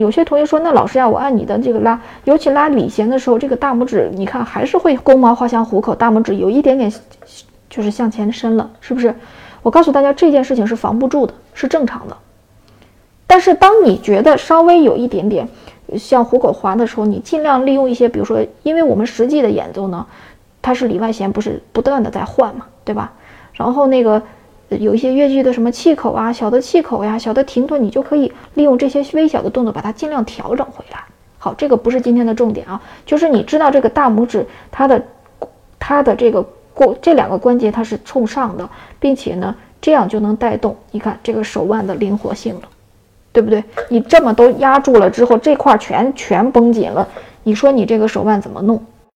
有些同学说，那老师呀，我按你的这个拉，尤其拉里弦的时候，这个大拇指，你看还是会弓毛画向虎口，大拇指有一点点就是向前伸了，是不是？我告诉大家，这件事情是防不住的，是正常的。但是当你觉得稍微有一点点向虎口滑的时候，你尽量利用一些，比如说，因为我们实际的演奏呢，它是里外弦不是不断的在换嘛，对吧？然后那个。有一些乐句的什么气口啊，小的气口呀，小的停顿，你就可以利用这些微小的动作把它尽量调整回来。好，这个不是今天的重点啊，就是你知道这个大拇指它的它的这个过这两个关节它是冲上的，并且呢，这样就能带动你看这个手腕的灵活性了，对不对？你这么都压住了之后，这块全全绷紧了，你说你这个手腕怎么弄？